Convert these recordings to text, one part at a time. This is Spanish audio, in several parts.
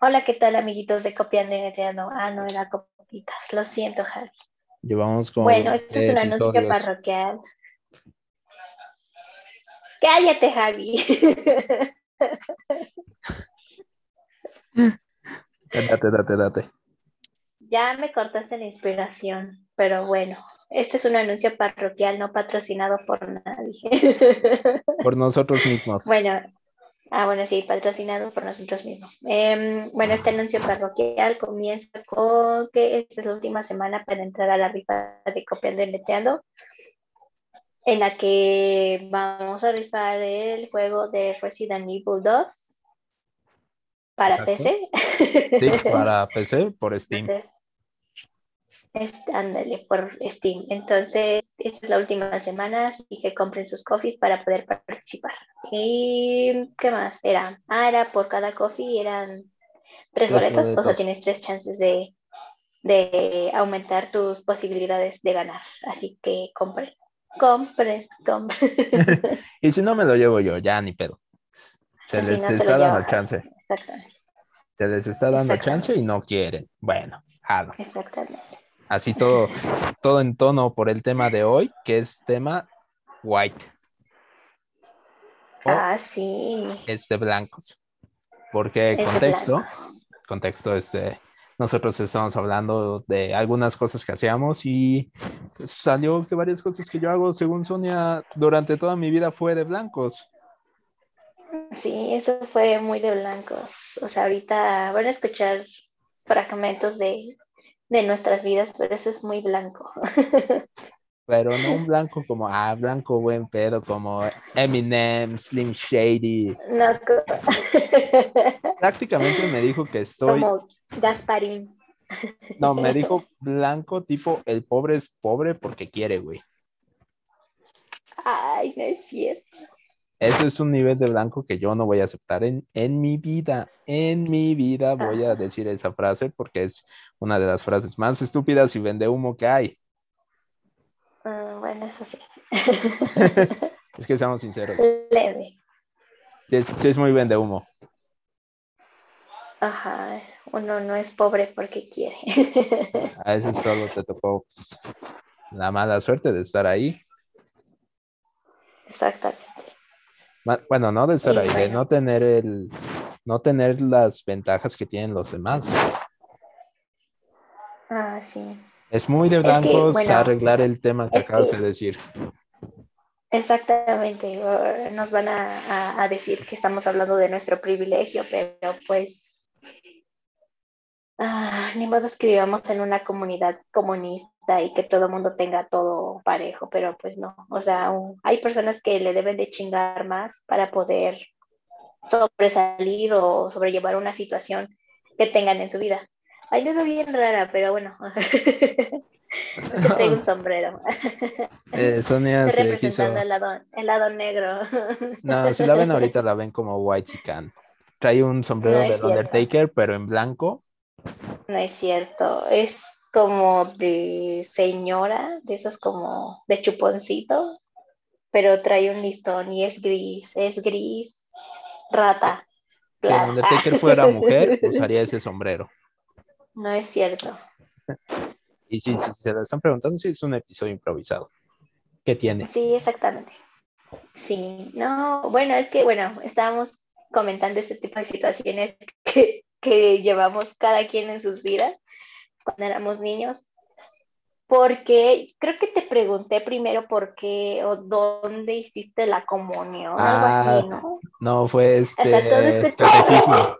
Hola, ¿qué tal, amiguitos de Copiando y Neteando? Ah, no, era Copitas. Lo siento, Javi. Llevamos como. Bueno, esto es un anuncio parroquial. Cállate, Javi. Date, date, date. ya me cortaste la inspiración, pero bueno, este es un anuncio parroquial no patrocinado por nadie. Por nosotros mismos. Bueno, ah, bueno, sí, patrocinado por nosotros mismos. Em, bueno, este anuncio parroquial comienza con que esta es la última semana para entrar a la rifa de Copiando y Neteando, en la que vamos a rifar el juego de Resident Evil 2 para Exacto. PC. Sí, para PC por Steam. Entonces, ándale, por Steam. Entonces, esta es la última semana, así que compren sus coffees para poder participar. ¿Y qué más? Era, ah, era por cada coffee, eran tres Tres boletos, o sea, tienes tres chances de, de aumentar tus posibilidades de ganar. Así que compren, compren, compren. Y si no me lo llevo yo, ya ni pedo. Se les no se está dando lleva. chance. Exactamente, Se les está dando chance y no quieren. Bueno, jalo. exactamente. Así todo, todo en tono por el tema de hoy, que es tema white. O Ah, sí. es de blancos. Porque es contexto, contexto, este, nosotros estamos hablando de algunas cosas que hacíamos y pues, salió que varias cosas que yo hago, según Sonia, durante toda mi vida fue de blancos. Sí, eso fue muy de blancos. O sea, ahorita van a escuchar fragmentos de, de nuestras vidas, pero eso es muy blanco. Pero no un blanco como, ah, blanco buen pedo, como Eminem, Slim Shady. No Prácticamente me dijo que estoy, como Gasparín. no, me dijo blanco tipo, el pobre es pobre porque quiere, güey. Ay, no es cierto. Eso es un nivel de blanco que yo no voy a aceptar en, en mi vida. En mi vida voy a decir esa frase porque es una de las frases más estúpidas y vende humo que hay. Ah, bueno, eso sí. Es que seamos sinceros. Leve. Sí es, sí es muy vende humo. Ajá, uno no es pobre porque quiere. A veces solo te tocó pues, la mala suerte de estar ahí. Exactamente. Bueno, no de Y ahí, de no tener el, no tener las ventajas que tienen los demás. Ah, sí. Es muy de que, blancos bueno, arreglar el tema que acabas que- de decir. Exactamente, nos van a, a- a decir que estamos hablando de nuestro privilegio, pero pues ah, ni modo es que vivamos en una comunidad comunista y que todo el mundo tenga todo parejo, pero pues no, o sea, hay personas que le deben de chingar más para poder sobresalir o sobrellevar una situación que tengan en su vida. Ay, me veo bien rara, pero bueno, es que traigo un sombrero. Eh, Sonia Estoy se quiso. el lado, el lado negro. No, si la ven ahorita la ven como White Chican. Trae un sombrero No cierto. Undertaker, pero en blanco. No es cierto, es como de señora, de esos como de chuponcito, pero trae un listón y es gris, es gris, rata. Si el. Undertaker fuera mujer, usaría ese sombrero. No es cierto. Y si, si se lo están preguntando, sí es un episodio improvisado. ¿Qué tiene? Sí, exactamente. Sí, no, bueno, es que, bueno, estábamos comentando este tipo de situaciones que, que llevamos cada quien en sus vidas cuando éramos niños, porque creo que te pregunté primero por qué o dónde hiciste la comunión, algo Ah, así, ¿no? No, fue este sea, todo este- catecismo.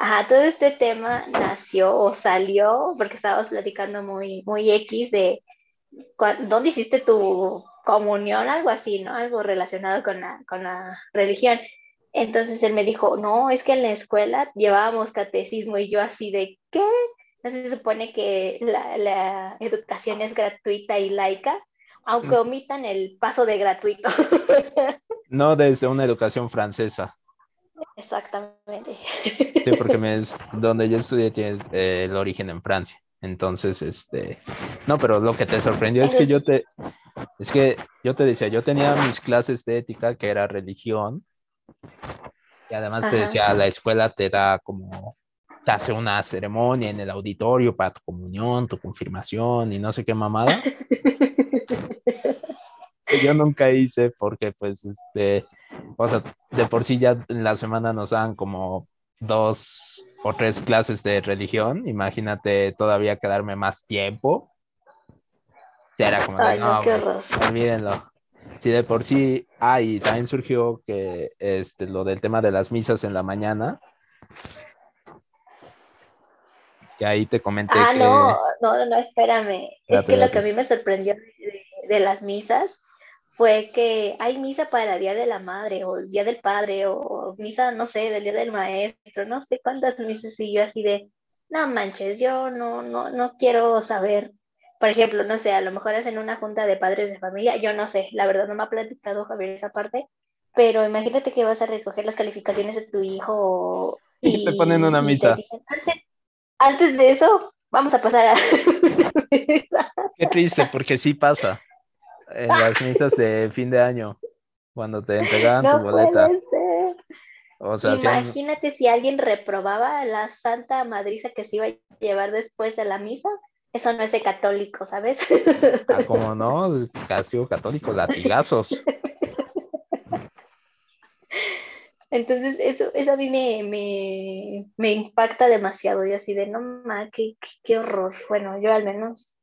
Ajá, todo este tema nació o salió porque estábamos platicando muy, muy X de dónde hiciste tu comunión, algo así, ¿no? Algo relacionado con la, con la religión. Entonces él me dijo, no, es que en la escuela llevábamos catecismo y yo así de, ¿qué? No se supone que la, la educación es gratuita y laica, aunque omitan el paso de gratuito. No desde una educación francesa. Exactamente. Sí, porque me es, donde yo estudié tiene eh, el origen en Francia. Entonces, este, no, pero lo que te sorprendió es que yo te, es que yo te decía, yo tenía mis clases de ética, que era religión, Y además te decía, la escuela te da como, te hace una ceremonia en el auditorio para tu comunión, tu confirmación y no sé qué mamada. yo nunca hice porque pues este, o sea, de por sí ya en la semana nos dan como dos o tres clases de religión, imagínate todavía quedarme más tiempo. Ya era como de, no, olvídenlo. Si de por sí, ah, y también surgió que este, lo del tema de las misas en la mañana, que ahí te comenté. Ah, no, no, no, espérame. es que lo que a mí me sorprendió de, las misas fue que hay misa para el Día de la Madre o el Día del Padre o misa, no sé, del Día del Maestro, no sé cuántas misas y yo así de, no manches, yo no, no, no quiero saber por ejemplo, no sé, a lo mejor hacen una junta de padres de familia, yo no sé, la verdad no me ha platicado Javier esa parte, pero imagínate que vas a recoger las calificaciones de tu hijo y, te ponen una misa. antes, de eso, vamos a pasar a... Qué triste, porque sí pasa en las misas de fin de año, cuando te entregaban tu boleta. O sea, Imagínate si alguien reprobaba la santa madriza que se iba a llevar después de la misa eso no es de católico, ¿sabes? Ah, ¿cómo no? Castigo católico, latigazos. Entonces, eso, eso a mí me, me, impacta demasiado. Y así de, no, ma, qué, qué, horror. Bueno, yo al menos,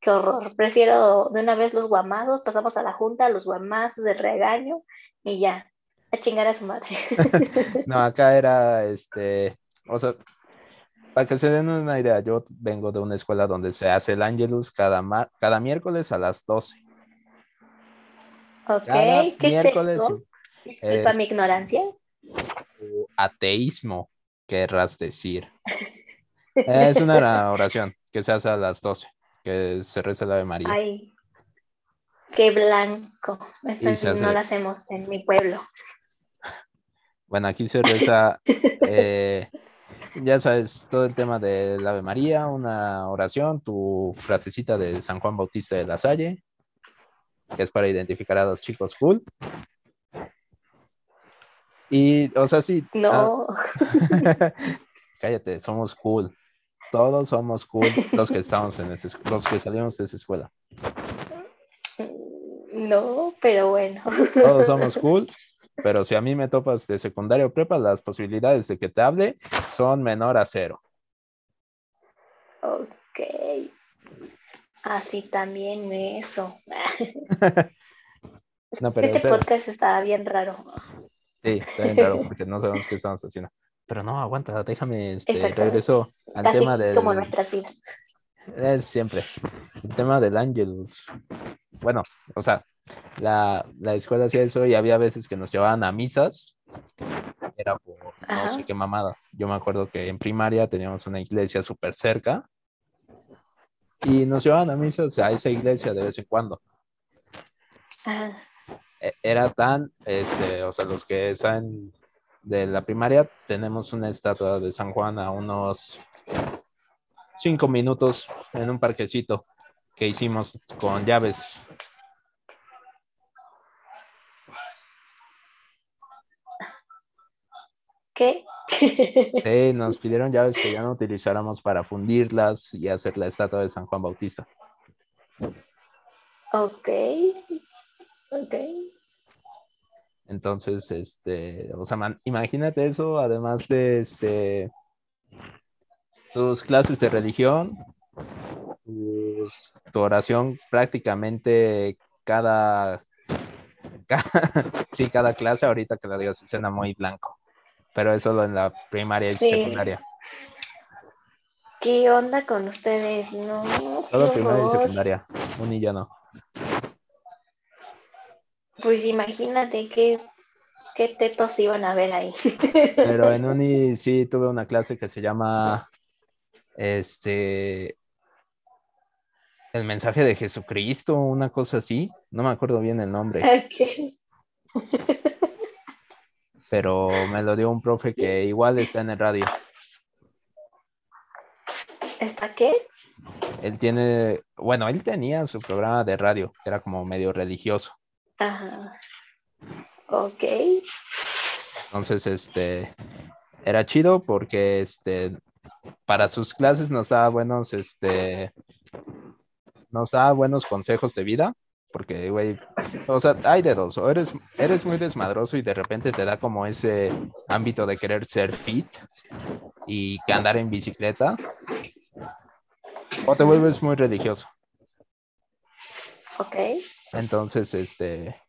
qué horror. Prefiero de una vez los guamados, pasamos a la junta, los guamazos de regaño y ya, a chingar a su madre. no, acá era, este, o sea, para que se den una idea, yo vengo de una escuela donde se hace el Angelus cada, cada miércoles a las 12. Ok, ¿qué es esto? Disculpa mi ignorancia. Ateísmo, querrás decir. es una oración que se hace a las 12, que se reza la Ave María. Ay, qué blanco. Eso no lo hacemos en mi pueblo. Bueno, aquí se reza eh, ya sabes, todo el tema del Ave María, una oración, tu frasecita de San Juan Bautista de la Salle, que es para identificar a los chicos cool. Y, o sea, sí. No. Ah, cállate, somos cool. Todos somos cool los que estamos en ese, los que salimos de esa escuela. No, pero bueno. Todos somos cool pero si a mí me topas de secundaria o prepa, las posibilidades de que te hable son menor a cero. Ok. Así también eso. este podcast está bien raro. Sí, está bien raro porque no sabemos qué estamos haciendo. Pero no, aguanta, déjame, este, regreso al tema del... como nuestras vidas. Es siempre. El tema del Angelus. Bueno, o sea, la, escuela hacía eso y había veces que nos llevaban a misas. Era por no sé qué mamada. Yo me acuerdo que en primaria teníamos una iglesia súper cerca y nos llevaban a misas a esa iglesia de vez en cuando. E, era tan, este, o sea, los que saben de la primaria, tenemos una estatua de San Juan a unos cinco minutos en un parquecito que hicimos con llaves ¿Qué? Sí, nos pidieron llaves que ya no utilizáramos para fundirlas y hacer la estatua de San Juan Bautista. Ok. Ok. Entonces, este, o sea, imagínate eso, además de este, tus clases de religión, tu oración prácticamente cada, cada, sí, cada clase, ahorita que la digas, suena muy blanco pero es solo en la primaria y secundaria. ¿Qué onda con ustedes? No. Todo primaria y secundaria, un y ya no. Pues imagínate qué, qué tetos iban a ver ahí. Pero en uni sí tuve una clase que se llama este el mensaje de Jesucristo, una cosa así. No me acuerdo bien el nombre. Okay pero me lo dio un profe que igual está en el radio. ¿Está qué? Él tiene, bueno, él tenía su programa de radio, que era como medio religioso. Ajá. Ok. Entonces, este, era chido porque, este, para sus clases nos daba buenos, este, nos daba buenos consejos de vida, porque, güey, o sea, hay de dos, o eres, eres muy desmadroso y de repente te da como ese ámbito de querer ser fit y que andar en bicicleta, o te vuelves muy religioso. Ok. Entonces, este,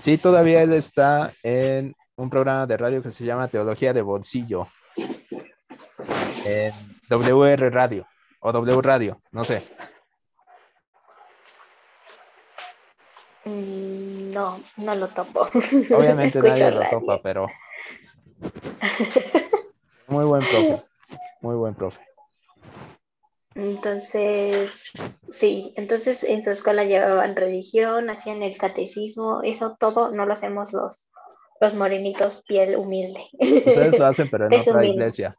sí, todavía él está en un programa de radio que se llama Teología de Bolsillo, en WR Radio, o W Radio, no sé. No, no lo topo. Obviamente nadie lo topa, pero muy buen profe, muy buen profe. Entonces, sí, entonces en su escuela llevaban religión, hacían el catecismo, eso todo no lo hacemos los, los morenitos piel humilde. Ustedes lo hacen, pero en Es otra humilde. iglesia.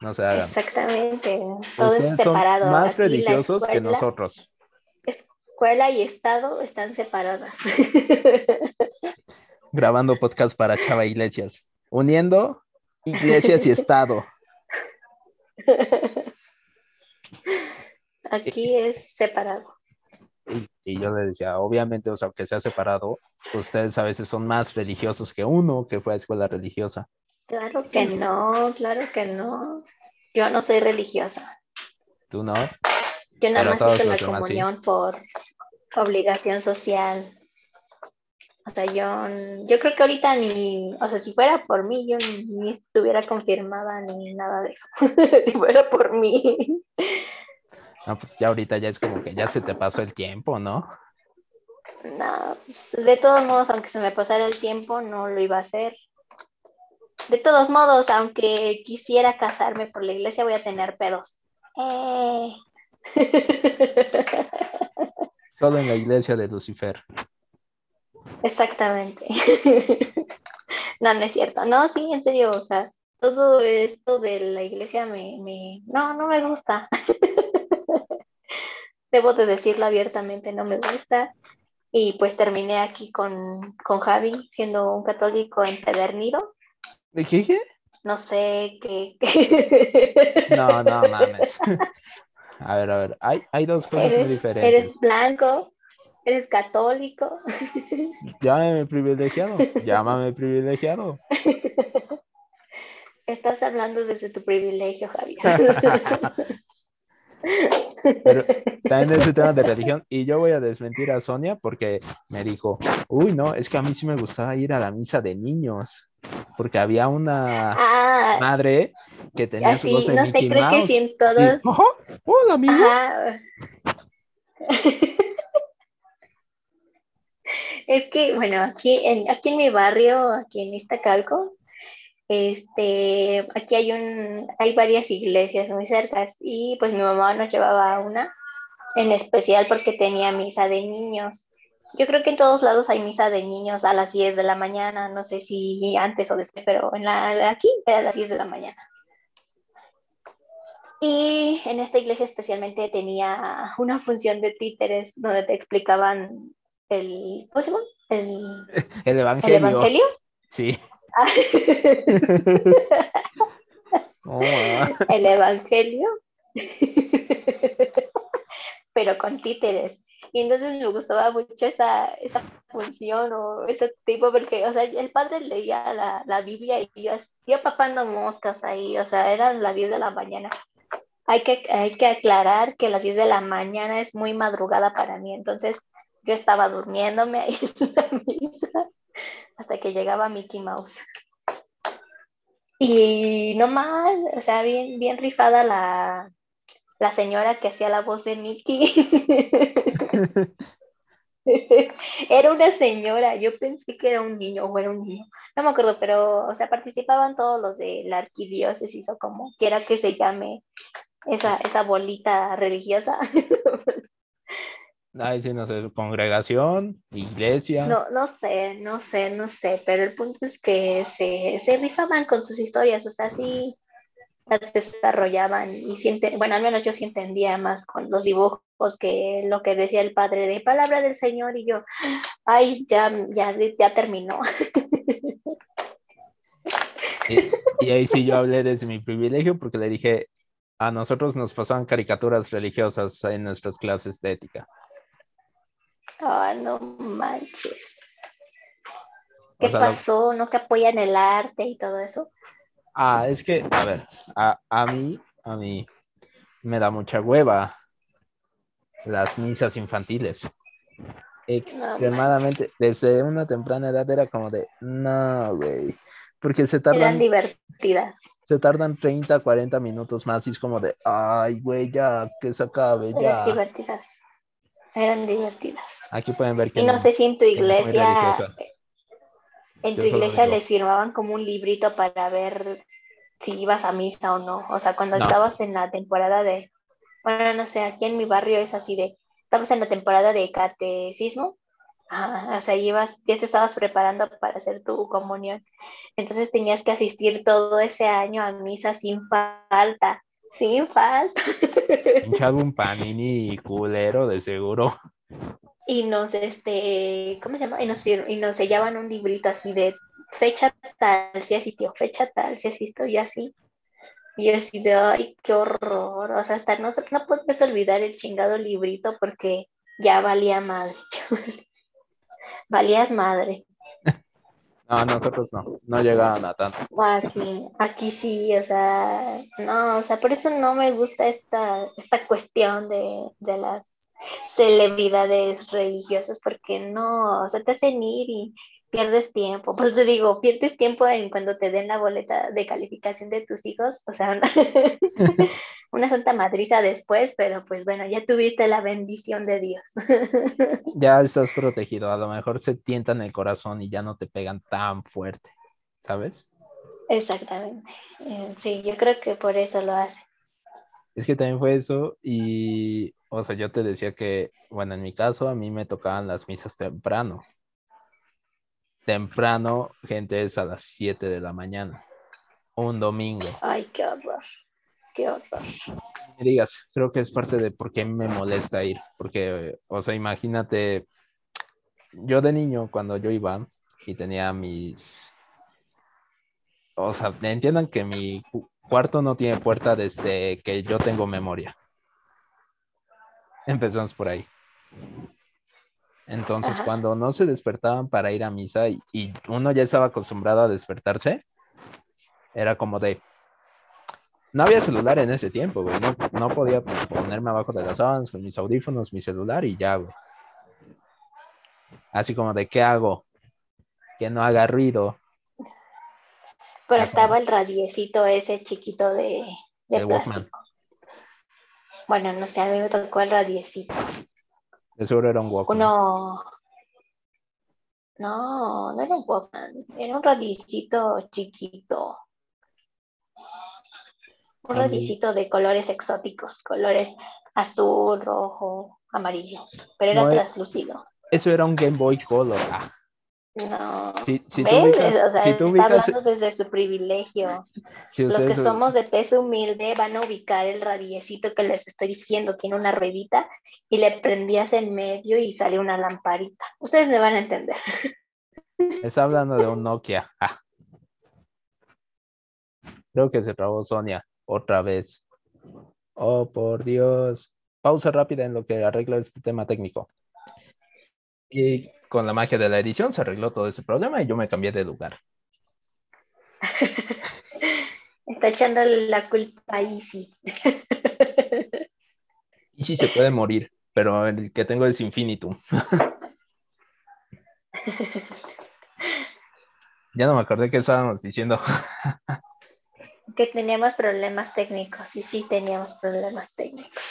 No se hagan. Exactamente, todo Ustedes es son separado. más Aquí religiosos que nosotros. Escuela y Estado están separadas. Grabando podcast para Chava Iglesias. Uniendo iglesias y Estado. Aquí es separado. Y, y yo le decía, obviamente, o sea, que sea separado, ustedes a veces son más religiosos que uno que fue a escuela religiosa. Claro que no, claro que no. Yo no soy religiosa. Tú no. Yo nada Pero más hice la sí. comunión por obligación social. O sea, yo, yo creo que ahorita ni, o sea, si fuera por mí, yo ni, ni estuviera confirmada ni nada de eso. si fuera por mí. No, pues ya ahorita ya es como que ya se te pasó el tiempo, ¿no? No, pues, de todos modos, aunque se me pasara el tiempo, no lo iba a hacer. De todos modos, aunque quisiera casarme por la iglesia, voy a tener pedos. Eh. Solo en la iglesia de Lucifer. Exactamente. no, no es cierto. No, sí, en serio, o sea, todo esto de la iglesia me, me... No, no me gusta. Debo de decirlo abiertamente, no me gusta. Y pues terminé aquí con, con Javi, siendo un católico empedernido. ¿De qué? No sé qué... No, no mames. A ver, a ver, hay, hay dos cosas muy diferentes. eres blanco, eres católico. Llámame privilegiado, llámame privilegiado. Estás hablando desde tu privilegio, Javier. Pero también ese tema de religión, y yo voy a desmentir a Sonia porque me dijo, uy, no, es que a mí sí me gustaba ir a la misa de niños, porque había una ah, madre que tenía su así, voz de no sé, Mickey creo que Mouse. sí en y, todos. "Ajá, hola, amigo. Es que, bueno, aquí en, aquí en mi barrio, aquí en Iztacalco, este, aquí hay un, hay varias iglesias muy cercas y pues mi mamá nos llevaba a una en especial porque tenía misa de niños. Yo creo que en todos lados hay misa de niños a las 10 de la mañana, no sé si antes o después, pero en la, aquí era a las 10 de la mañana. Y en esta iglesia especialmente tenía una función de títeres donde te explicaban el, ¿cómo se llama? El, El el evangelio. evangelio. Sí. Oh, el evangelio, pero con títeres. Y entonces me gustaba mucho esa, esa función o ese tipo, porque, o sea, el padre leía la, la Biblia y yo, yo papando moscas ahí, o sea, eran las 10 de la mañana. Hay que, hay que aclarar que las 10 de la mañana es muy madrugada para mí, entonces yo estaba durmiéndome ahí en la misa hasta que llegaba Mickey Mouse. Y no mal, o sea, bien, bien rifada la, la señora que hacía la voz de Mickey. Era una señora, yo pensé que era un niño o era un niño, no me acuerdo, pero, o sea, participaban todos los de la arquidiócesis o como quiera que se llame esa, esa bolita religiosa. Ay, sí, no sé, congregación, iglesia. No, no sé, no sé, no sé, pero el punto es que se, se rifaban con sus historias, o sea, sí las desarrollaban y sí ente- bueno, al menos yo sí entendía más con los dibujos que lo que decía el padre de palabra del Señor y yo, ay, ya, ya, ya terminó. Y, ahí sí yo hablé desde mi privilegio porque le dije, a nosotros nos pasaban caricaturas religiosas en nuestras clases de ética. Ah, no manches. ¿Qué pasó? ¿No que apoyan el arte y todo eso? Ah, es que, a ver, a, a mí, a mí me da mucha hueva las misas infantiles. Extremadamente, desde una temprana edad era como de, no, güey, porque se tardan... Eran divertidas. Se tardan 30, 40 minutos más y es como de, ay, güey, ya, que se acabe, ya. Eran divertidas. Eran divertidas. Aquí pueden ver que... Y no, sé si en tu iglesia... En tu iglesia les firmaban como un librito para ver si ibas a misa o no. O sea, cuando estabas en la temporada de, bueno, no sé, aquí en mi barrio es así de, estamos en la temporada de catecismo, o sea, ibas, ya te estabas preparando para hacer tu comunión. Entonces tenías que asistir todo ese año a misa sin falta, sin falta. Hinchado un panini culero, de seguro. Y nos, este, ¿cómo se llama? Y nos, y nos sellaban un librito así de fecha tal, si asistió, fecha tal, si asistió y así. Y así de, ay, qué horror. O sea, hasta no, no puedes olvidar el chingado librito porque ya valía madre. Valías madre. No, nosotros no, no llegaban a tanto. Aquí, aquí sí, o sea, no, o sea, por eso no me gusta esta, esta cuestión de, de las celebridades religiosas, porque no, o sea, te hacen ir y pierdes tiempo. Pues te digo, pierdes tiempo en cuando te den la boleta de calificación de tus hijos, o sea, una, santa madriza después, pero pues bueno, ya tuviste la bendición de Dios. ya estás protegido, a lo mejor se tientan el corazón y ya no te pegan tan fuerte, ¿sabes? Exactamente. Eh, sí, yo creo que por eso lo hace. Es que también fue eso y, o sea, yo te decía que, bueno, en mi caso a mí me tocaban las misas temprano temprano, gente, es a las 7 de la mañana, un domingo. Ay, qué horror, qué horror. Me digas, creo que es parte de por qué me molesta ir, porque, o sea, imagínate, yo de niño, cuando yo iba y tenía mis, o sea, entiendan que mi cuarto no tiene puerta desde que yo tengo memoria. Empezamos por ahí. Entonces, cuando no se despertaban para ir a misa y, uno ya estaba acostumbrado a despertarse, era como de, no había celular en ese tiempo, güey. No, podía ponerme abajo de las sábanas con mis audífonos, mi celular y ya, güey. Así como de, ¿qué hago? Que no haga ruido. Pero estaba el radiecito ese chiquito de, de plástico. Bueno, no sé, a mí me tocó el radiecito. De seguro era un Walkman. No, no, no era un Walkman, era un radicito chiquito. Un radicito de colores exóticos, colores azul, rojo, amarillo, pero era eh, translúcido. Eso era un Game Boy Color. Ah. No. Si, si tú o sea, está hablando desde su privilegio. Los que somos de peso humilde van a ubicar el radiecito que les estoy diciendo, tiene una ruedita y le prendías en medio y sale una lamparita. Ustedes me van a entender. Está hablando de un Nokia. Ah. Creo que se trabó Sonia otra vez. Oh, por Dios. Pausa rápida en lo que arregla este tema técnico. Y con la magia de la edición se arregló todo ese problema y yo me cambié de lugar. Está echando la culpa a Easy. Easy se puede morir, pero el que tengo es infinitum. ya no me acordé qué estábamos diciendo. que teníamos problemas técnicos y sí teníamos problemas técnicos.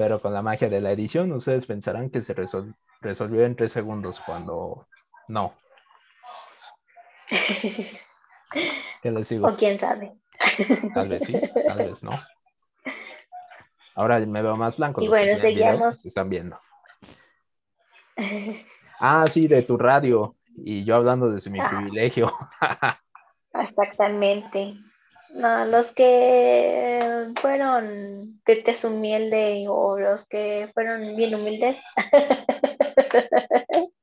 Pero con la magia de la edición, ustedes pensarán que se resolvió resolvió en tres segundos cuando no. ¿Qué les digo? O quién sabe. Tal vez sí, tal vez no. Ahora me veo más blanco. Y bueno, seguíamos. Están viendo. Ah, sí, de tu radio. Y yo hablando desde mi ah. privilegio. Exactamente. No, los que fueron de tez humilde o los que fueron bien humildes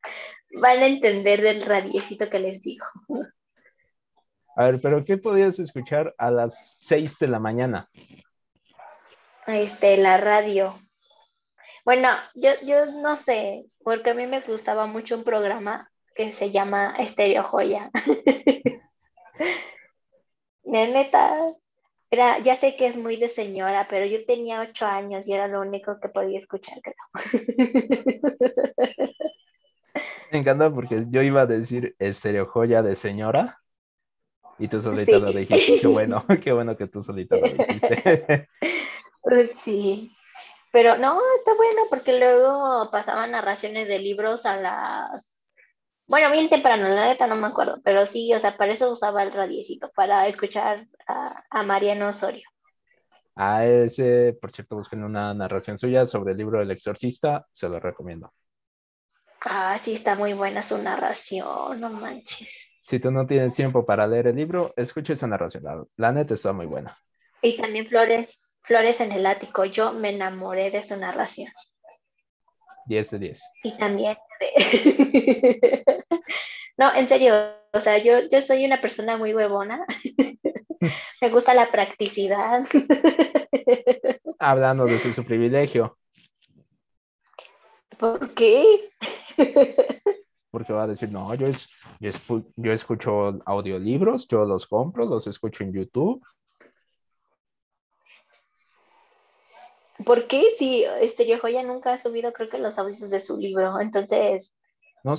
van a entender del radiecito que les digo. A ver, pero ¿qué podías escuchar a las 6 de la mañana? Este, la radio. Bueno, yo, yo no sé, porque a mí me gustaba mucho un programa que se llama Estereo Joya. neta, era, ya sé que es muy de señora, pero yo tenía ocho años y era lo único que podía escuchar, creo. Me encanta porque yo iba a decir Estereo Joya de señora y tú solita lo dijiste. Qué bueno, qué bueno que tú solita lo dijiste. Sí, pero no, está bueno porque luego pasaban narraciones de libros a las... Bueno, bien temprano, la neta no me acuerdo, pero sí, o sea, para eso usaba el radiecito, para escuchar a, Mariano Osorio. A ese, por cierto, busquen una narración suya sobre el libro del exorcista, se lo recomiendo. Ah, sí, está muy buena su narración, no manches. Si tú no tienes tiempo para leer el libro, escucha esa narración. La, neta está muy buena. Y también Flores, Flores en el ático. Yo me enamoré de su narración. 10 de 10. Y también no, en serio, o sea, yo, yo soy una persona muy huevona. me gusta la practicidad. Hablando de su privilegio. ¿Por qué? porque va a decir, no, yo, es, yo, escucho audiolibros, yo los compro, los escucho en YouTube. ¿Por qué? Si este Joya nunca ha subido, creo que los audios de su libro, entonces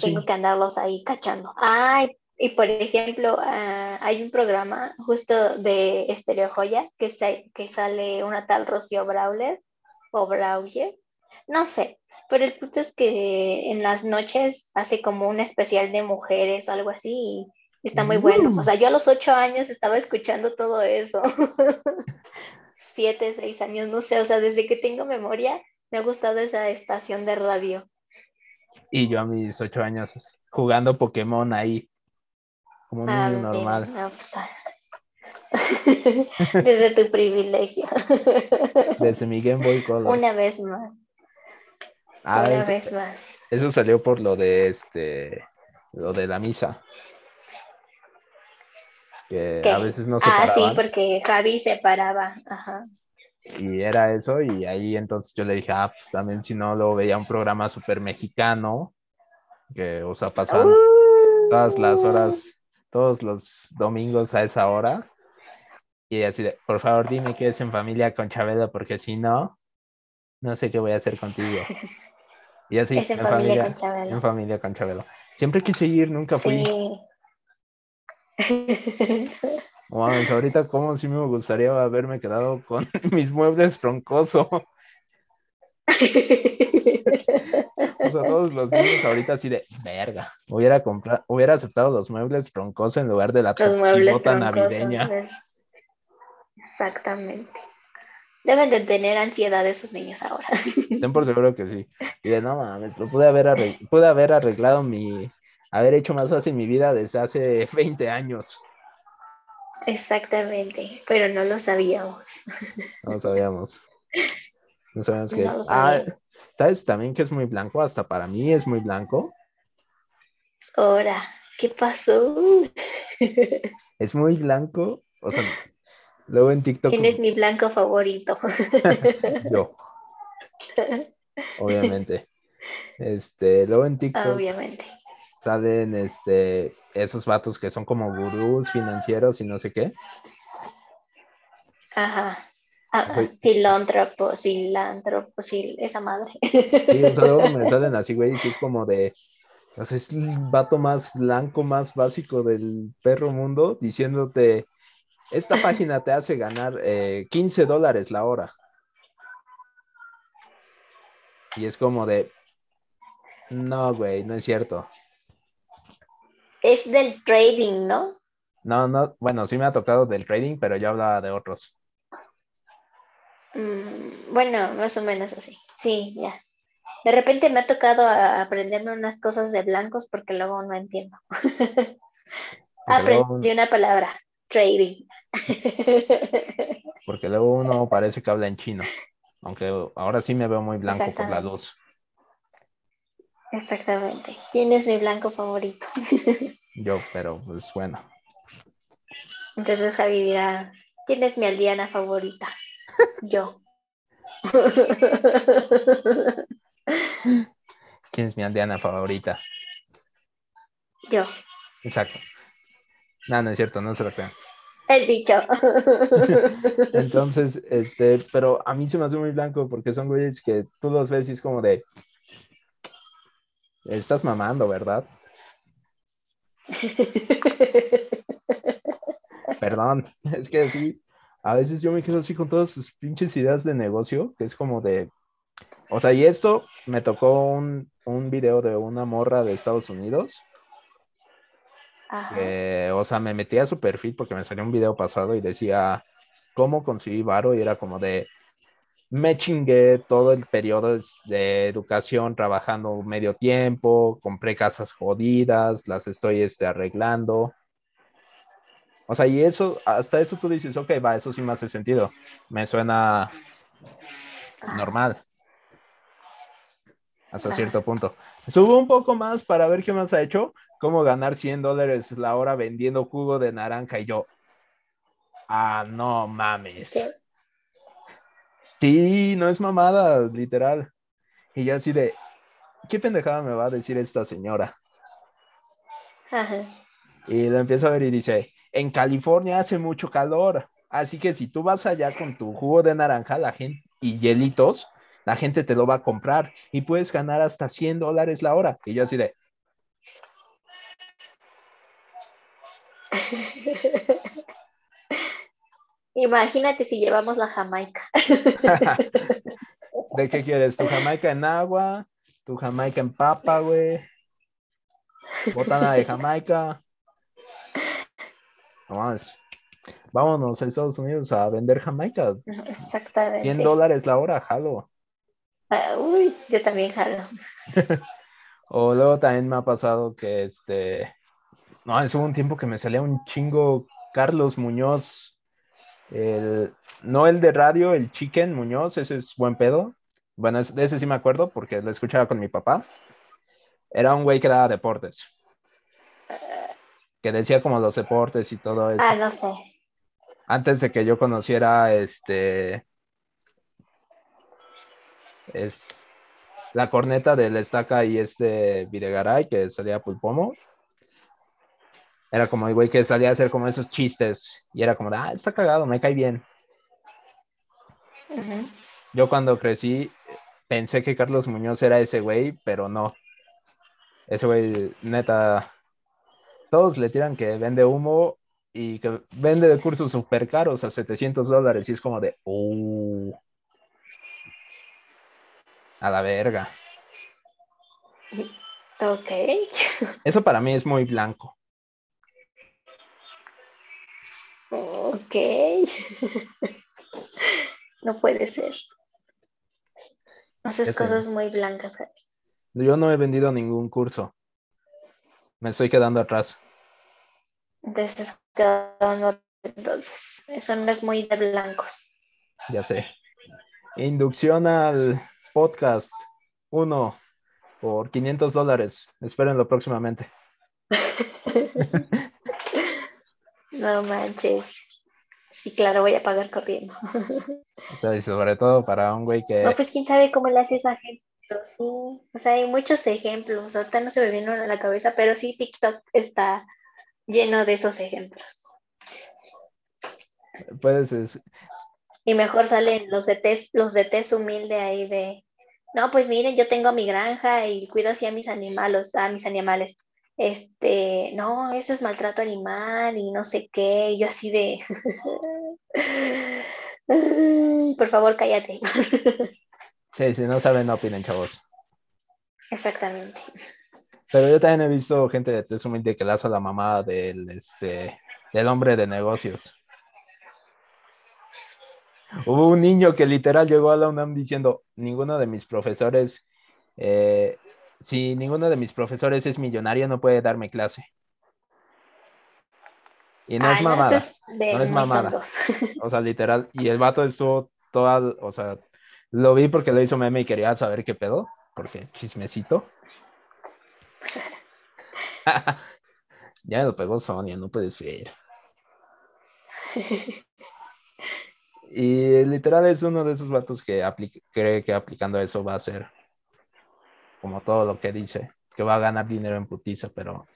tengo que andarlos ahí cachando. Ay, y por ejemplo, ah, hay un programa justo de Estereo Joya que, que sale una tal Rocío Brawler o Brawler, no sé, pero el punto es que en las noches hace como un especial de mujeres o algo así y está muy bueno. O sea, yo a los ocho años estaba escuchando todo eso. Siete, seis años, no sé. O sea, desde que tengo memoria me ha gustado esa estación de radio. Y yo a mis ocho años jugando Pokémon ahí, como un niño normal. Pues, ah. desde tu privilegio. Desde mi Game Boy Color. Una vez más. Ah, Una vez más. Eso salió por lo de este, lo de la misa. Que a veces no se Ah, sí, porque Javi se paraba. Ajá. Y era eso, y ahí entonces yo le dije, ah, pues también si no lo veía un programa súper mexicano, que, o sea, pasaban todas las horas, todos los domingos a esa hora. Y así de, por favor, dime que es en familia con Chabelo, porque si no, no sé qué voy a hacer contigo. Y así, en, familia, con Chabelo. En familia con Chabelo. Siempre quise ir, nunca fui. Sí. Ahorita como si me gustaría haberme quedado con mis muebles troncoso. o sea, todos los niños ahorita así de verga. Hubiera comprado, hubiera aceptado los muebles troncoso en lugar de la chivota navideña. Exactamente. Deben de tener ansiedad esos niños ahora. Ten por seguro que sí. Y de no mames, lo pude haber, arreglado, pude haber arreglado mi, haber hecho más fácil mi vida desde hace 20 años. Exactamente, pero no lo sabíamos. No lo sabíamos. No sabíamos que. ah, ¿sabes también que es muy blanco? Hasta para mí es muy blanco. Ahora, ¿qué pasó? Es muy blanco. O sea, Luego en TikTok. ¿Quién es mi blanco favorito? Yo. Obviamente. Este, luego en TikTok. Obviamente. Salen este, esos vatos que son como gurús financieros y no sé qué. Ajá. Ah, filántropos, filántropos, esa madre. Sí, o sea, luego me salen así, güey, y es como de, o sea, es el vato más blanco, más básico del perro mundo, diciéndote, esta página te hace ganar 15 eh, dólares la hora. Y es como de, no, güey, no es cierto. Es del trading, ¿no? No, no, bueno, sí me ha tocado del trading, pero yo hablaba de otros. Mm, bueno, más o menos así. Sí, ya. De repente me ha tocado aprenderme unas cosas de blancos porque luego no entiendo. Aprendí una palabra trading. Porque luego uno parece que habla en chino, aunque ahora sí me veo muy blanco por la luz. Exactamente. ¿Quién es mi blanco favorito? Yo, pero pues bueno. Entonces Javi dirá, ¿quién es mi aldeana favorita? Yo. ¿Quién es mi aldeana favorita? Yo. Exacto. No, no es cierto, no se lo crean. El dicho. Entonces, este, pero a mí se me hace muy blanco porque son güeyes que tú los ves y es como de. Estás mamando, ¿verdad? Perdón, es que sí, a veces yo me quedo así con todas sus pinches ideas de negocio, que es como de. O sea, y esto me tocó un, un video de una morra de Estados Unidos Ajá. o sea, me metí a su perfil porque me salió un video pasado y decía cómo conseguí varo y era como de me chingué todo el periodo de educación trabajando medio tiempo, compré casas jodidas, las estoy este, arreglando. O sea, y eso, hasta eso tú dices, ok, va, eso sí me hace sentido. Me suena normal. Hasta cierto punto. Subo un poco más para ver qué más ha hecho, cómo ganar 100 dólares la hora vendiendo jugo de naranja y yo, ah, no mames. Sí, no es mamada, literal. Y ya así de, ¿qué pendejada me va a decir esta señora? Ajá. Y lo empiezo a ver y dice, en California hace mucho calor, así que si tú vas allá con tu jugo de naranja la gente, y hielitos, la gente te lo va a comprar y puedes ganar hasta 100 dólares la hora. Y yo así de, Imagínate si llevamos la Jamaica. ¿De qué quieres? ¿Tu Jamaica en agua? ¿Tu Jamaica en papa, güey? Botana de Jamaica. Vamos. Vámonos a Estados Unidos a vender Jamaica. Exactamente. 100 dólares la hora, jalo. Ah, uy, yo también jalo. o luego también me ha pasado que este no, es un tiempo que me salía un chingo Carlos Muñoz, el, no el de radio, el Chicken Muñoz, ese es buen pedo. Bueno, de ese sí me acuerdo porque lo escuchaba con mi papá. Era un güey que daba deportes. Que decía como los deportes y todo eso. Ah, no sé. Antes de que yo conociera este. Es la corneta del Estaca y este Videgaray, que salía Pulpomo era como el güey que salía a hacer como esos chistes y era como, ah, está cagado, me cae bien. Yo cuando crecí pensé que Carlos Muñoz era ese güey, pero no. Ese güey, neta, todos le tiran que vende humo y que vende de cursos súper caros a 700 dólares y es como de, uh, a la verga. Ok. Eso para mí es muy blanco. Ok. no puede ser. Haces cosas muy blancas, Javi. Yo no he vendido ningún curso. Me estoy quedando atrás. Entonces, entonces, eso no es muy de blancos. Ya sé. Inducción al podcast 1 por 500 dólares. Espérenlo próximamente. No manches. Sí, claro, voy a pagar corriendo. O sea, y sobre todo para un güey que... No, pues quién sabe cómo le hace esa gente. sí, o sea, hay muchos ejemplos. Ahorita no se me viene a la cabeza, pero sí TikTok está lleno de esos ejemplos. Puedes... Y mejor salen los de test, los de test humilde ahí de, no, pues miren, yo tengo mi granja y cuido así a mis animales, a mis animales este, no, eso es maltrato animal y no sé qué, yo así de, por favor, cállate. Sí, si no saben, no opinen, chavos. Exactamente. Pero yo también he visto gente de Test Humilde que le hace la mamá del, este, del hombre de negocios. Hubo un niño que literal llegó a la UNAM diciendo, ninguno de mis profesores eh, si ninguno de mis profesores es millonario, no puede darme clase. Y no es mamada. No es, mamada. O sea, literal. Y el vato estuvo toda, o sea, lo vi porque lo hizo meme y quería saber qué pedo, porque chismecito. ya lo pegó Sonia, no puede ser. Y literal es uno de esos vatos que cree que aplicando eso va a ser como todo lo que dice, que va a ganar dinero en putiza, pero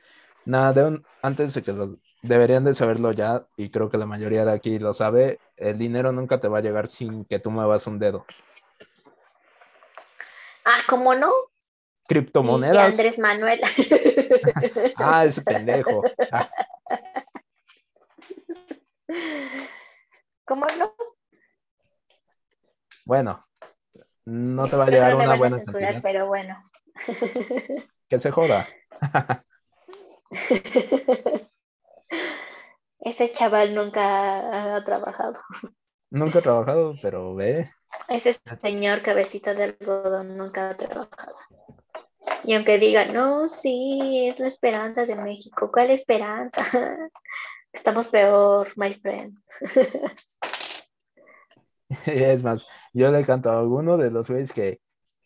nada, antes de que lo, deberían de saberlo ya, y creo que la mayoría de aquí lo sabe, el dinero nunca te va a llegar sin que tú muevas un dedo. Ah, ¿cómo no? Criptomonedas. Y Andrés Manuel. ah, ese pendejo. ¿Cómo no? Bueno, no te va a llegar una buena censurar, pero bueno. Que se joda. Ese chaval nunca ha trabajado. Nunca ha trabajado, pero ve. Ese señor cabecita de algodón nunca ha trabajado. Y aunque diga, no, sí, es la esperanza de México. ¿Cuál esperanza? Estamos peor, my friend. es más, yo le canto a alguno de los güeyes que,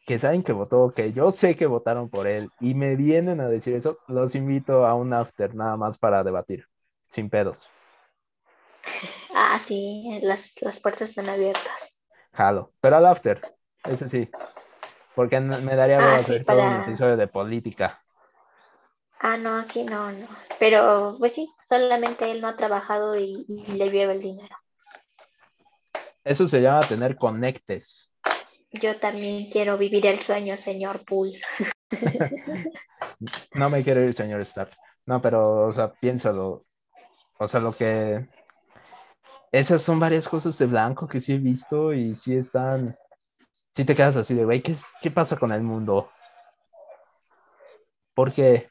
que saben que votó, que yo sé que votaron por él y me vienen a decir eso, los invito a un after nada más para debatir, sin pedos. Ah, sí, las, las puertas están abiertas. Jalo, pero al after, ese sí, porque me daría ah, hacer todo un episodio de política. Ah, no, aquí no, no. Pero pues sí, solamente él no ha trabajado y, le lleva el dinero. Eso se llama tener conectes. Yo también quiero vivir el sueño, señor Pool. no me quiere ir, señor Stark. No, pero, o sea, piénsalo. O sea, lo que. Esas son varias cosas de blanco que sí he visto y sí están. Sí te quedas así de, güey, ¿qué, ¿qué pasa con el mundo? Porque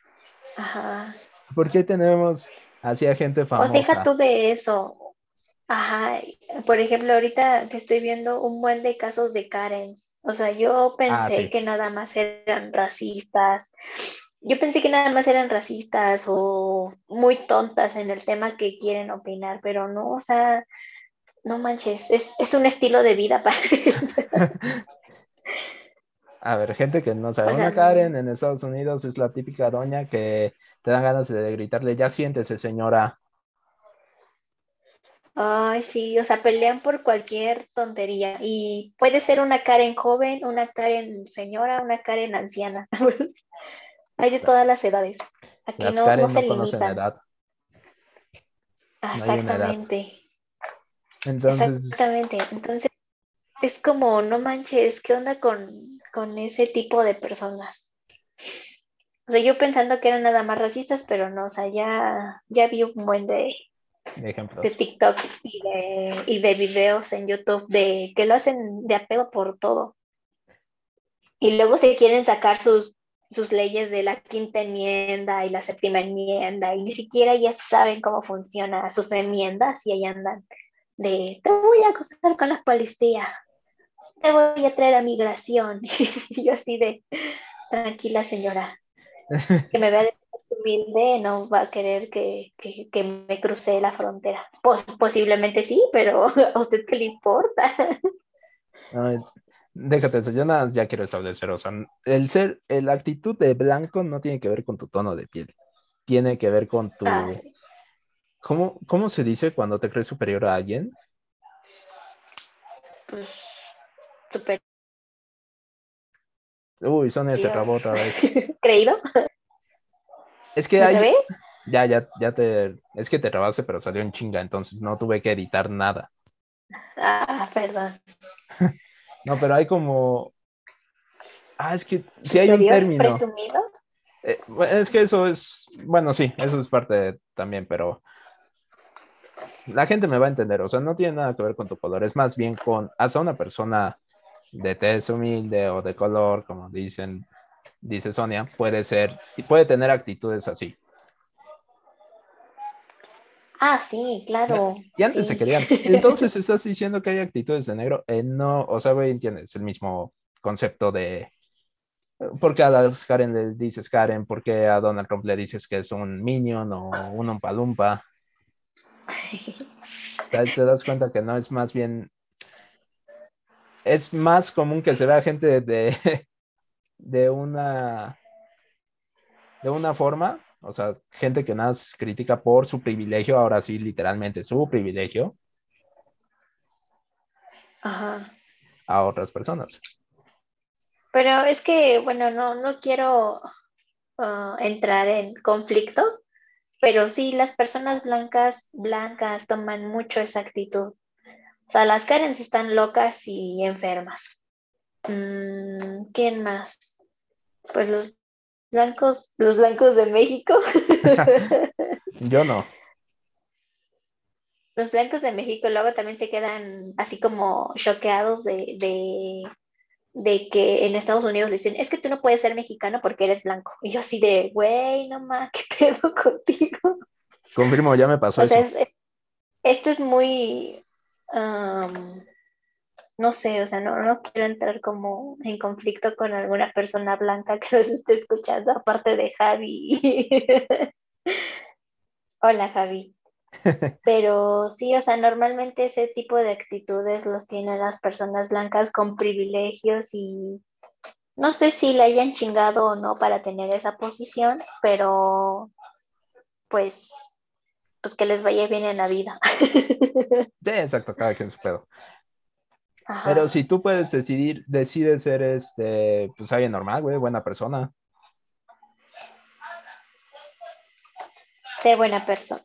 Ajá. ¿Por qué tenemos así a gente famosa? O deja tú de eso. Ajá. Por ejemplo, ahorita que estoy viendo un buen de casos de Karens. O sea, yo ah, pensé que nada más eran racistas. Yo pensé que nada más eran racistas o muy tontas en el tema que quieren opinar, pero no, o sea, no manches, es, es un estilo de vida para A ver, gente que no sabe, una Karen en Estados Unidos es la típica doña que te dan ganas de gritarle, ya siéntese, señora. Ay, sí, o sea, pelean por cualquier tontería. Y puede ser una Karen joven, una Karen señora, una Karen anciana. Hay de todas las edades. Aquí no, no, se limitan. Edad. Exactamente. Entonces... Exactamente. Entonces, es como, no manches, ¿qué onda con, con ese tipo de personas? O sea, yo pensando que eran nada más racistas, pero no, o sea, ya, ya vi un buen de, de, TikToks y de, y de videos en YouTube de que lo hacen de apego por todo. Y luego se quieren sacar sus, sus leyes de la quinta enmienda y la séptima enmienda y ni siquiera ya saben cómo funcionan sus enmiendas y ahí andan de te voy a acostar con la policía, te voy a traer a migración. y yo así de, tranquila señora, que me vea de humilde, no va a querer que, me cruce la frontera. posiblemente sí, pero ¿a usted qué le importa? déjate eso, yo nada, ya quiero establecer, o sea, el ser, la actitud de blanco no tiene que ver con tu tono de piel, tiene que ver con tu... Ah, ¿Cómo, ¿Cómo se dice cuando te crees superior a alguien? Pues super. Uy, Sonia se trabó otra vez. ¿Creído? Es que hay. Ya, ya, ya te. Es que te trabaste, pero salió en chinga, entonces no tuve que editar nada. Ah, perdón. no, pero hay como. Ah, es que si hay un término. presumido? Eh, es que eso es. Bueno, sí, eso es parte también, pero la gente me va a entender, o sea, no tiene nada que ver con tu color, es más bien con hasta una persona de tez humilde o de color, como dicen, dice Sonia, puede ser y puede tener actitudes así. Ah, sí, claro. Y antes se querían. Entonces estás diciendo que hay actitudes de negro. Eh, no, o sea, güey, entiendes el mismo concepto de ¿Por qué a las Karen le dices Karen? ¿Por qué a Donald Trump le dices que es un minion o un umpalumpa? Te das cuenta que no es más bien. Es más común que se vea gente de, de una. de una forma O sea, gente que nada más critica por su privilegio, ahora sí, literalmente su privilegio, Ajá. a otras personas. Pero es que, bueno, no, no quiero ah, entrar en conflicto, pero sí, las personas blancas, blancas toman mucho esa actitud. O sea, las Karens están locas y enfermas. Mm, ¿quién más? Pues los blancos, los blancos de México. Yo no. Los blancos de México luego también se quedan así como choqueados de, de, de que en Estados Unidos le dicen, es que tú no puedes ser mexicano porque eres blanco. Y yo así de, güey, no más, ¿qué pedo contigo? Confirmo, ya me pasó O sea, eso. es- esto es muy, am, no sé, o sea, no, no quiero entrar como en conflicto con alguna persona blanca que nos esté escuchando, aparte de Javi. Hola, Javi. Pero sí, o sea, normalmente ese tipo de actitudes los tienen las personas blancas con privilegios y no sé si le hayan chingado o no para tener esa posición, pero pues, pues que les vaya bien en la vida. Sí, exacto, cada quien su pedo. Ajá. Pero si tú puedes decidir, decides ser este, pues alguien normal, güey, buena persona. Sé buena persona.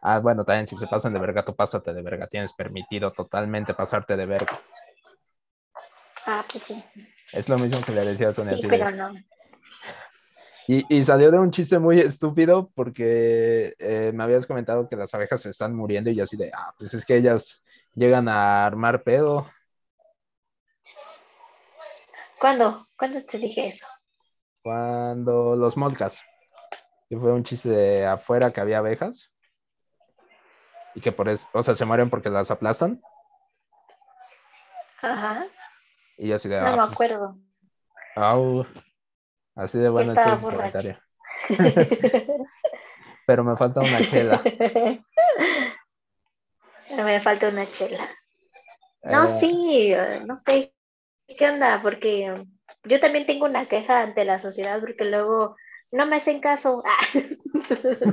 Ah, bueno, también si se pasan de verga, tú pásate de verga. Tienes permitido totalmente pasarte de verga. Ah, pues sí. Es lo mismo que le decía a Sonia. Sí, de- pero no. Y, y salió de un chiste muy estúpido porque eh, me habías comentado que las abejas se están muriendo y yo así de, ah, pues es que ellas llegan a armar pedo. ¿Cuándo? ¿Cuándo te dije eso? Cuando los molcas, que fue un chiste de afuera que había abejas y que por eso, o sea, se mueren porque las aplastan Ajá. y yo así de, No me ah, acuerdo. au. así de bueno borracho. comentario. Pero me falta una chela. Me falta una chela. No, Eh, sí, no sé. ¿Qué onda? Porque yo también tengo una queja ante la sociedad porque luego no me hacen caso.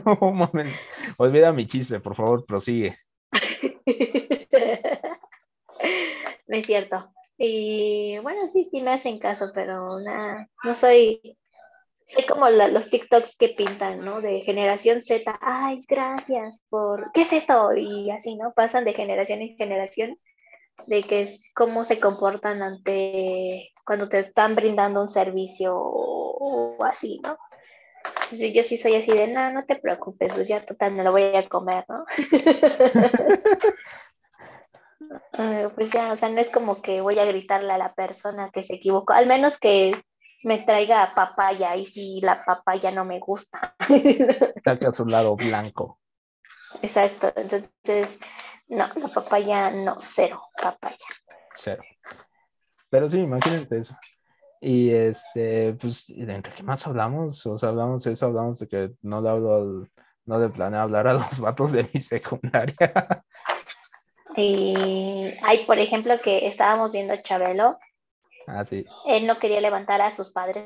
No, mames. Olvida mi chiste, por favor, prosigue. No es cierto. Y bueno, sí, sí me hacen caso, pero nada, no soy, soy como la- los TikToks que pintan, ¿no? De generación Z, ay, gracias por, ¿qué es esto? Y así, ¿no? Pasan de generación en generación, de que es cómo se comportan ante cuando te están brindando un servicio o, o así, ¿no? Entonces, yo sí soy así de, no, no te preocupes, pues ya total me lo voy a comer, ¿no? Pues ya, o sea, no es como que voy a gritarle a la persona que se equivocó, al menos que me traiga papaya y si la papaya no me gusta. Saca su lado blanco. Exacto, entonces, no, la papaya no, cero papaya. Cero. Pero sí, imagínate eso. Y este, pues, ¿y ¿de qué más hablamos? O sea, hablamos de eso, hablamos de que no le hablo al- no le planeo hablar a los vatos de mi secundaria. Y hay, por ejemplo, que estábamos viendo Chabelo, ah, sí. él no quería levantar a sus padres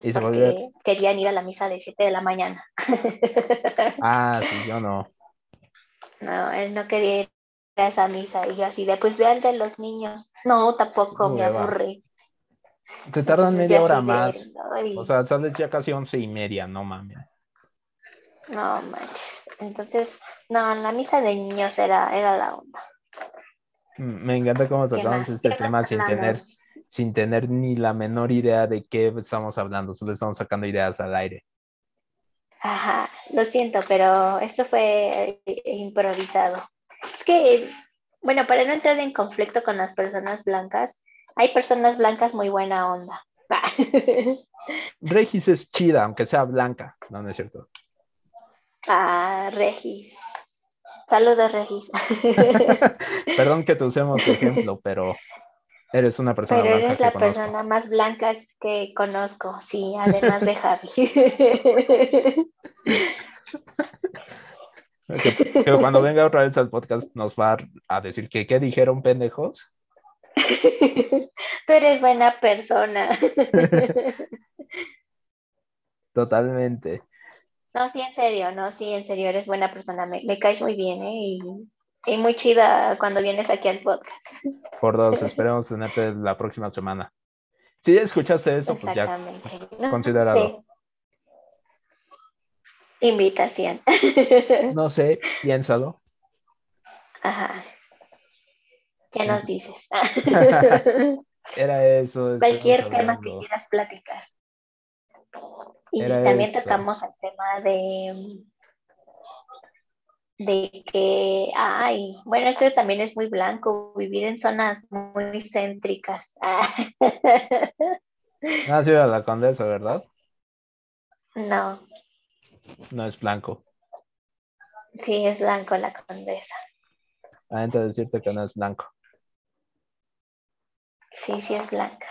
Y se volvió. porque querían ir a la misa de 7 de la mañana. Ah, sí, yo no. No, él no quería ir a esa misa. Y yo así de, pues ve al de los niños. No, tampoco, me Hueva. aburre. Se tardan Entonces, media hora más. "Ay, O sea, sales ya casi once y media, no mames. no manches. Entonces, no, la misa de niños era, era la onda. Mm, Me encanta cómo ¿Qué sacamos más? este ¿Qué tema sin tener, sin tener ni la menor idea de qué estamos hablando, solo estamos sacando ideas al aire. Ajá, lo siento, pero esto fue eh, improvisado. Es que, bueno, para no entrar en conflicto con las personas blancas, hay personas blancas muy buena onda. Regis es chida, aunque sea blanca. No, no es cierto. Ah, Regis. Saludos, Regis. Perdón que te usemos de ejemplo, pero eres una persona Pero blanca eres que la conozco. persona más blanca que conozco, sí, además de Javi. Que, que cuando venga otra vez al podcast nos va a decir que qué dijeron pendejos. Tú eres buena persona. Totalmente. No, sí, en serio, no, sí, en serio, eres buena persona, me, me caes muy bien, ¿eh? Y, y muy chida cuando vienes aquí al podcast. Por dos, esperemos tenerte la próxima semana. Si ya escuchaste eso, pues ya Exactamente. No, considéralo. sí. Invitación. no sé, piénsalo. Ajá. ¿Qué nos dices? Era eso. Cualquier tema que quieras platicar. Y Era también eso. tocamos el tema de de que, ay, bueno, eso también es muy blanco, vivir en zonas muy céntricas. No ha sido a la condesa, ¿verdad? No, No es blanco. sí es blanco la condesa. Antes de decirte que no es blanco. Sí, sí es blanca.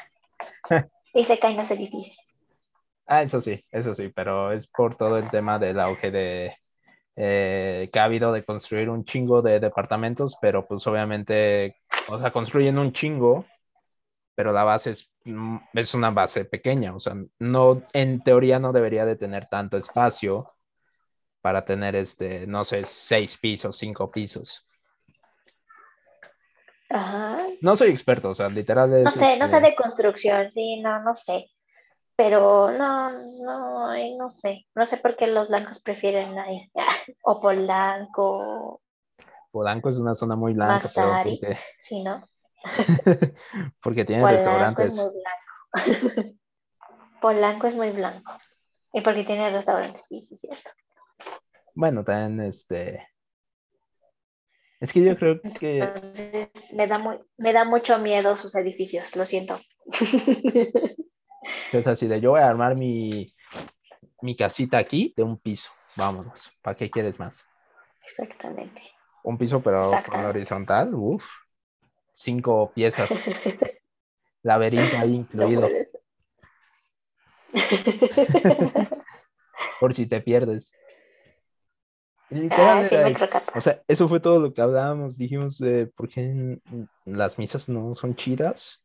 Y se caen los edificios. Ah, eso sí, eso sí, pero es por todo el tema del auge de eh, que ha habido de construir un chingo de departamentos, pero pues obviamente, o sea, construyen un chingo, pero la base es, mm, es una base pequeña, o sea, no, en teoría no debería de tener tanto espacio para tener este, no sé, seis pisos, cinco pisos. Ajá. No soy experto, o sea, literal es. No sé, no sé este, de construcción, sí, no, no sé. Pero no, no, no sé. No sé por qué los blancos prefieren ahí. O Polanco, Polanco es una zona muy blanca, pero Mazarik, porque, sí, ¿no? porque tiene Polanco restaurantes. es muy blanco. Polanco es muy blanco. Y porque tiene restaurantes, sí, sí, cierto. Bueno, también este. Es que yo creo que Entonces, me da, muy, me da mucho miedo sus edificios, lo siento. Es así de yo voy a armar mi, mi casita aquí de un piso. Vámonos. ¿Para qué quieres más? Exactamente. Un piso, pero con horizontal. Uf. Cinco piezas. Laberinto ahí incluido. por si te pierdes. Literal Ah, sí, era capaz. O sea, eso fue todo lo que hablábamos. Dijimos, eh, ¿por qué las misas no son chidas?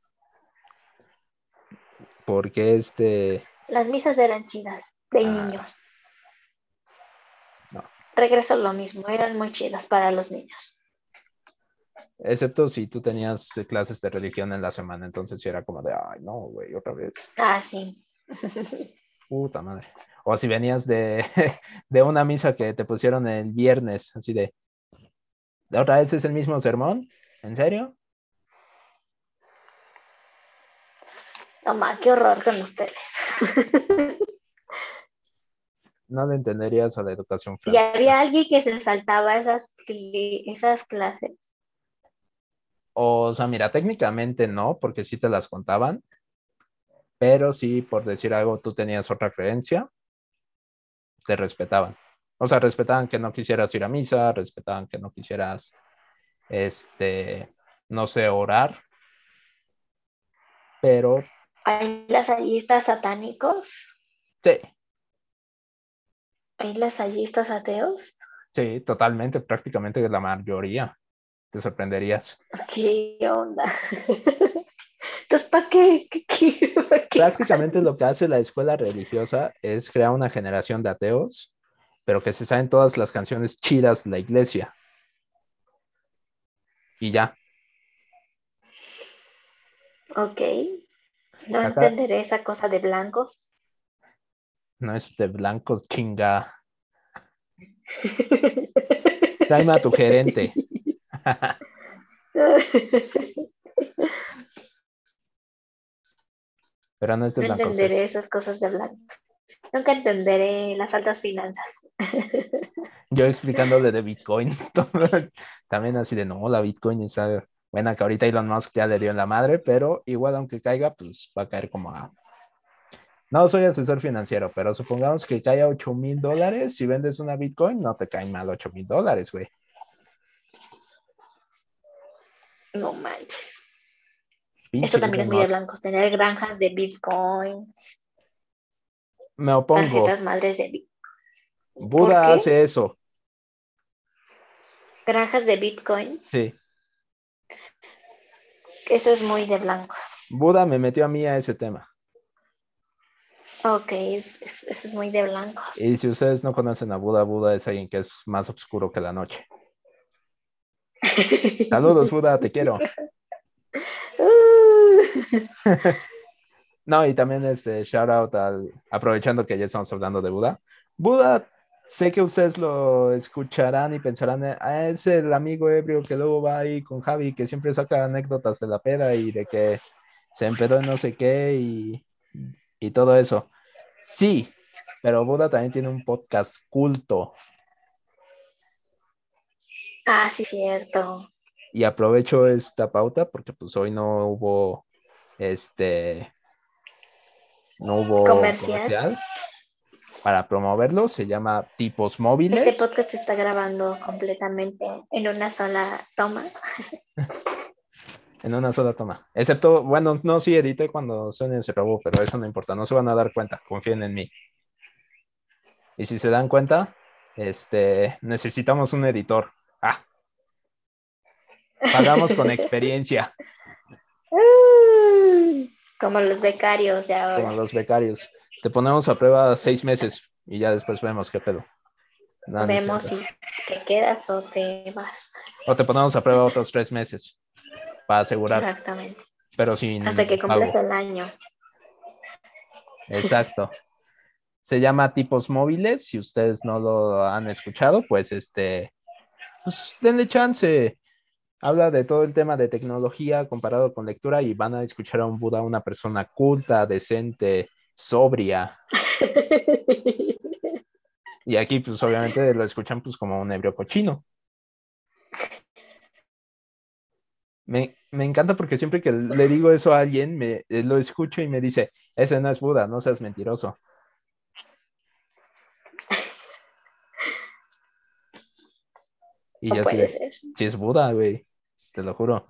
Porque este. Las misas eran chidas, de Ah. niños. No. Regreso lo mismo, eran muy chidas para los niños. Excepto si tú tenías eh, clases de religión en la semana, entonces sí era como de, ay, no, güey, otra vez. Ah, sí. Puta madre. O si venías de, de una misa que te pusieron el viernes, así de, ¿de otra vez es el mismo sermón? ¿En serio? No ma, qué horror con ustedes. No le entenderías a la educación Y francesa. había alguien que se saltaba esas, esas clases. O sea, mira, técnicamente no, porque sí te las contaban, pero sí, por decir algo, tú tenías otra creencia, te respetaban. O sea, respetaban que no quisieras ir a misa, respetaban que no quisieras, este, no sé, orar, pero Hay lasallistas satánicos, sí, hay lasallistas ateos. sí, totalmente, prácticamente la mayoría. Te sorprenderías. ¿Qué onda? Entonces, ¿para qué? ¿Qué- qué? Prácticamente lo que hace la escuela religiosa es crear una generación de ateos, pero que se saben todas las canciones chidas de la iglesia. Y ya. Ok. No Acá- entenderé esa cosa de blancos. No es de blancos, chinga. Tráeme a tu gerente. Pero no es de No blancos. entenderé es- esas cosas de blancos. Nunca entenderé las altas finanzas. Yo explicándole de Bitcoin. También así de no, la Bitcoin está buena que ahorita Elon Musk ya le dio en la madre, pero igual aunque caiga, pues va a caer como a. No soy asesor financiero, pero supongamos que caiga 8 mil dólares. Si vendes una Bitcoin, no te caen mal 8 mil dólares, güey. No manches. Eso también es muy de blancos. Tener granjas de bitcoins, Me opongo. tarjetas madres de Buda hace eso. granjas de bitcoins. Sí. Eso es muy de blancos. Buda me metió a mí a ese tema. Ok, es- es- eso es muy de blancos. Y si ustedes no conocen a Buda, Buda es alguien que es más oscuro que la noche. Saludos, Buda, te quiero. Uh, No, y también este shout out al, aprovechando que ya estamos hablando de Buda. Buda, sé que ustedes lo escucharán y pensarán, ah, es el amigo ebrio que luego va ahí con Javi, que siempre saca anécdotas de la peda y de que se empedó en no sé qué y, y todo eso. Sí, pero Buda también tiene un podcast culto Ah, sí, cierto. y aprovecho esta pauta porque pues hoy no hubo este no hubo Comercial. Para promoverlo se llama tipos móviles Este podcast se está grabando completamente en una sola toma. en una sola toma excepto bueno no sí edité cuando Sonia se robó pero eso no importa no se van a dar cuenta confíen en mí y si se dan cuenta este necesitamos un editor ah pagamos con experiencia Como los becarios de ahora. como los becarios. Te ponemos a prueba seis meses y ya después vemos qué pedo. No, Vemos si te quedas o te vas. O te ponemos a prueba otros tres meses para asegurar, Exactamente. pero sin Hasta que cumplas el año. Exacto. Se llama tipos móviles. Si ustedes no lo han escuchado, pues este, pues denle chance. Habla de todo el tema de tecnología comparado con lectura y van a escuchar a un Buda, una persona culta, decente, sobria. Y aquí, pues obviamente lo escuchan pues como un ebrio cochino. Me, me encanta porque siempre que le digo eso a alguien, me eh, lo escucho y me dice, ese no es Buda, no seas mentiroso. Y No así puede ser. sí es Buda, güey, te lo juro.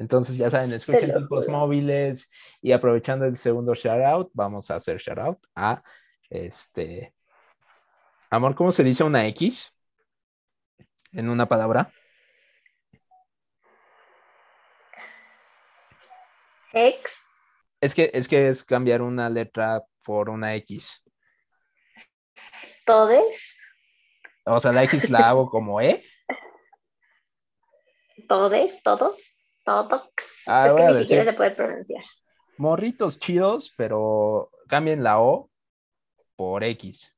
Entonces, ya saben, escuchen lo tipos juro. móviles y aprovechando el segundo shout out, vamos a hacer shout out a este. Amor, ¿cómo se dice una X en una palabra? Ex, Es que, es que es cambiar una letra por una X. todes, O sea, la X la hago como E. todes, todos, Ah, es que ni siquiera se puede pronunciar. Morritos chidos, pero cambien la O por X.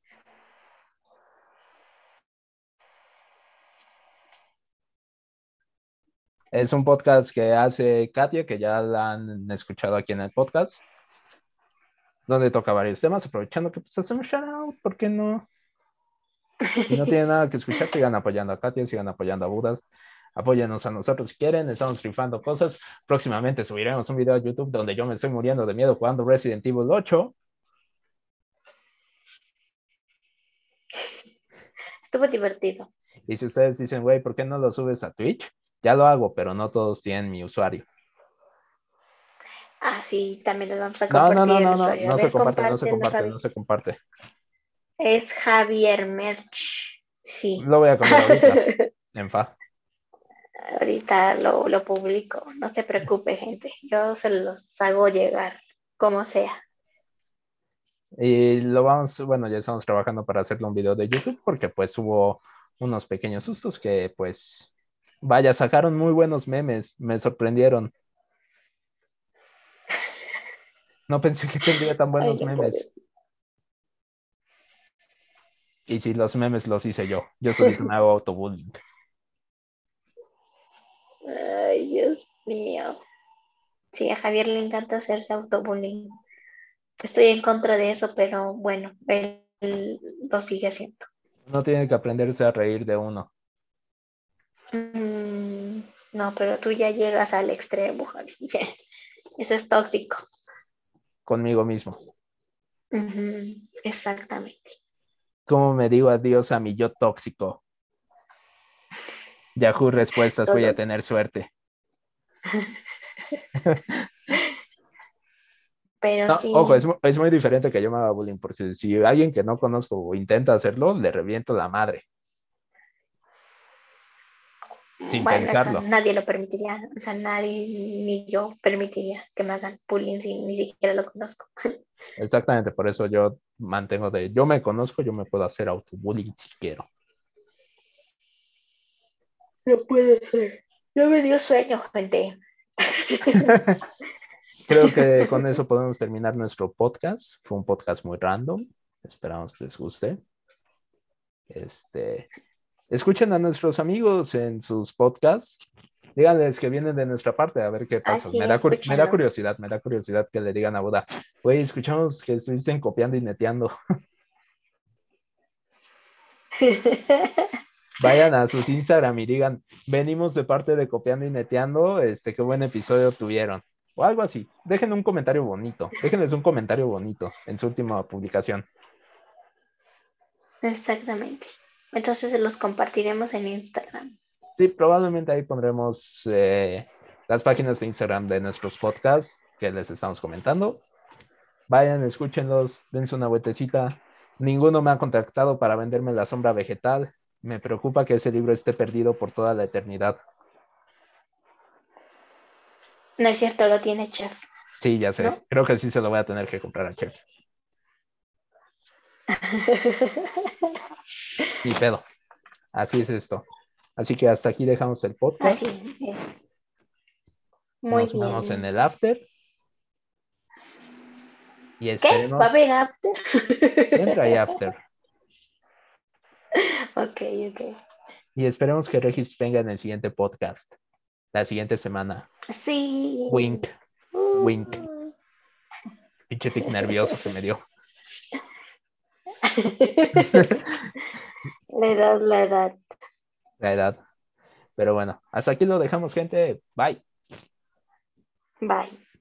Es un podcast que hace Katia, que ya la han escuchado aquí en el podcast, donde toca varios temas, aprovechando que pues hacemos shout out, ¿por qué no? Si no tienen nada que escuchar, sigan apoyando a Katia, sigan apoyando a Budas, apóyenos a nosotros si quieren, estamos rifando cosas. Próximamente subiremos un video a YouTube donde yo me estoy muriendo de miedo jugando Resident Evil 8. Estuvo divertido. Y si ustedes dicen, güey, ¿por qué no lo subes a Twitch? Ya lo hago, pero no todos tienen mi usuario. Ah, sí, también les vamos a No, compartir no, no, no, no. A no se comparte, no se comparte, no se comparte. Es Javier Merch. Sí. Lo voy a cambiar ahorita, en fa. Ahorita lo, lo publico. No se preocupe, gente. Yo se los hago llegar, como sea. Y lo vamos, bueno, ya estamos trabajando para hacerle un video de YouTube porque pues hubo unos pequeños sustos que pues, vaya, sacaron muy buenos memes, me sorprendieron. No pensé que tendría tan buenos Ay, memes. puedo. Y si los memes los hice yo, yo soy un hago autobullying. Ay, Dios mío. Sí, a Javier le encanta hacerse autobullying. Estoy en contra de eso, pero bueno, él, él lo sigue haciendo. Uno tiene que aprenderse a reír de uno. Mm, no, pero tú ya llegas al extremo, Javier. Eso es tóxico. conmigo mismo. Exactamente. ¿Cómo me digo adiós a mi yo tóxico? Yahoo Respuestas, voy a tener suerte. Pero No, sí. Ojo, es, mu- es muy diferente que yo me haga bullying, porque si alguien que no conozco intenta hacerlo, le reviento la madre. sin Bueno, pensarlo. nadie lo permitiría, o sea, nadie ni yo permitiría que me hagan bullying si ni siquiera lo conozco. Exactamente, por eso yo mantengo de, yo me conozco, yo me puedo hacer autobullying si quiero. No puede ser. Ya me dio sueño, gente. Creo que con eso podemos terminar nuestro podcast. Fue un podcast muy random. Esperamos les guste. Este, escuchen a nuestros amigos en sus podcasts. Díganles que vienen de nuestra parte a ver qué pasa. Me, da, me curiosidad, me da curiosidad que le digan a Buda, güey, escuchamos que estuviste copiando y neteando. Vayan a sus Instagram y digan, venimos de parte de copiando y neteando, este, qué buen episodio tuvieron. O algo así. Dejen un comentario bonito. Déjenles un comentario bonito en su última publicación. Exactamente. Entonces los compartiremos en Instagram. Sí, probablemente ahí pondremos eh, las páginas de Instagram de nuestros podcasts que les estamos comentando. Vayan, escúchenlos, dense una vueltecita. Ninguno me ha contactado para venderme la sombra vegetal. Me preocupa que ese libro esté perdido por toda la eternidad. No es cierto, lo tiene chef. Sí, ya sé. ¿No? Creo que sí se lo voy a tener que comprar a Chef. Ni pedo. Así es esto. Así que hasta aquí dejamos el podcast. Así es. Muy Nos vemos en el after. Y ¿Qué? ¿Va a haber after? Siempre hay after. Ok, ok. Y esperemos que Regis venga en el siguiente podcast. La siguiente semana. Sí. Wink. Uh. wink. Pinche tic nervioso que me dio. la edad, la edad. La edad. Pero bueno, hasta aquí lo dejamos, gente. Bye. Bye.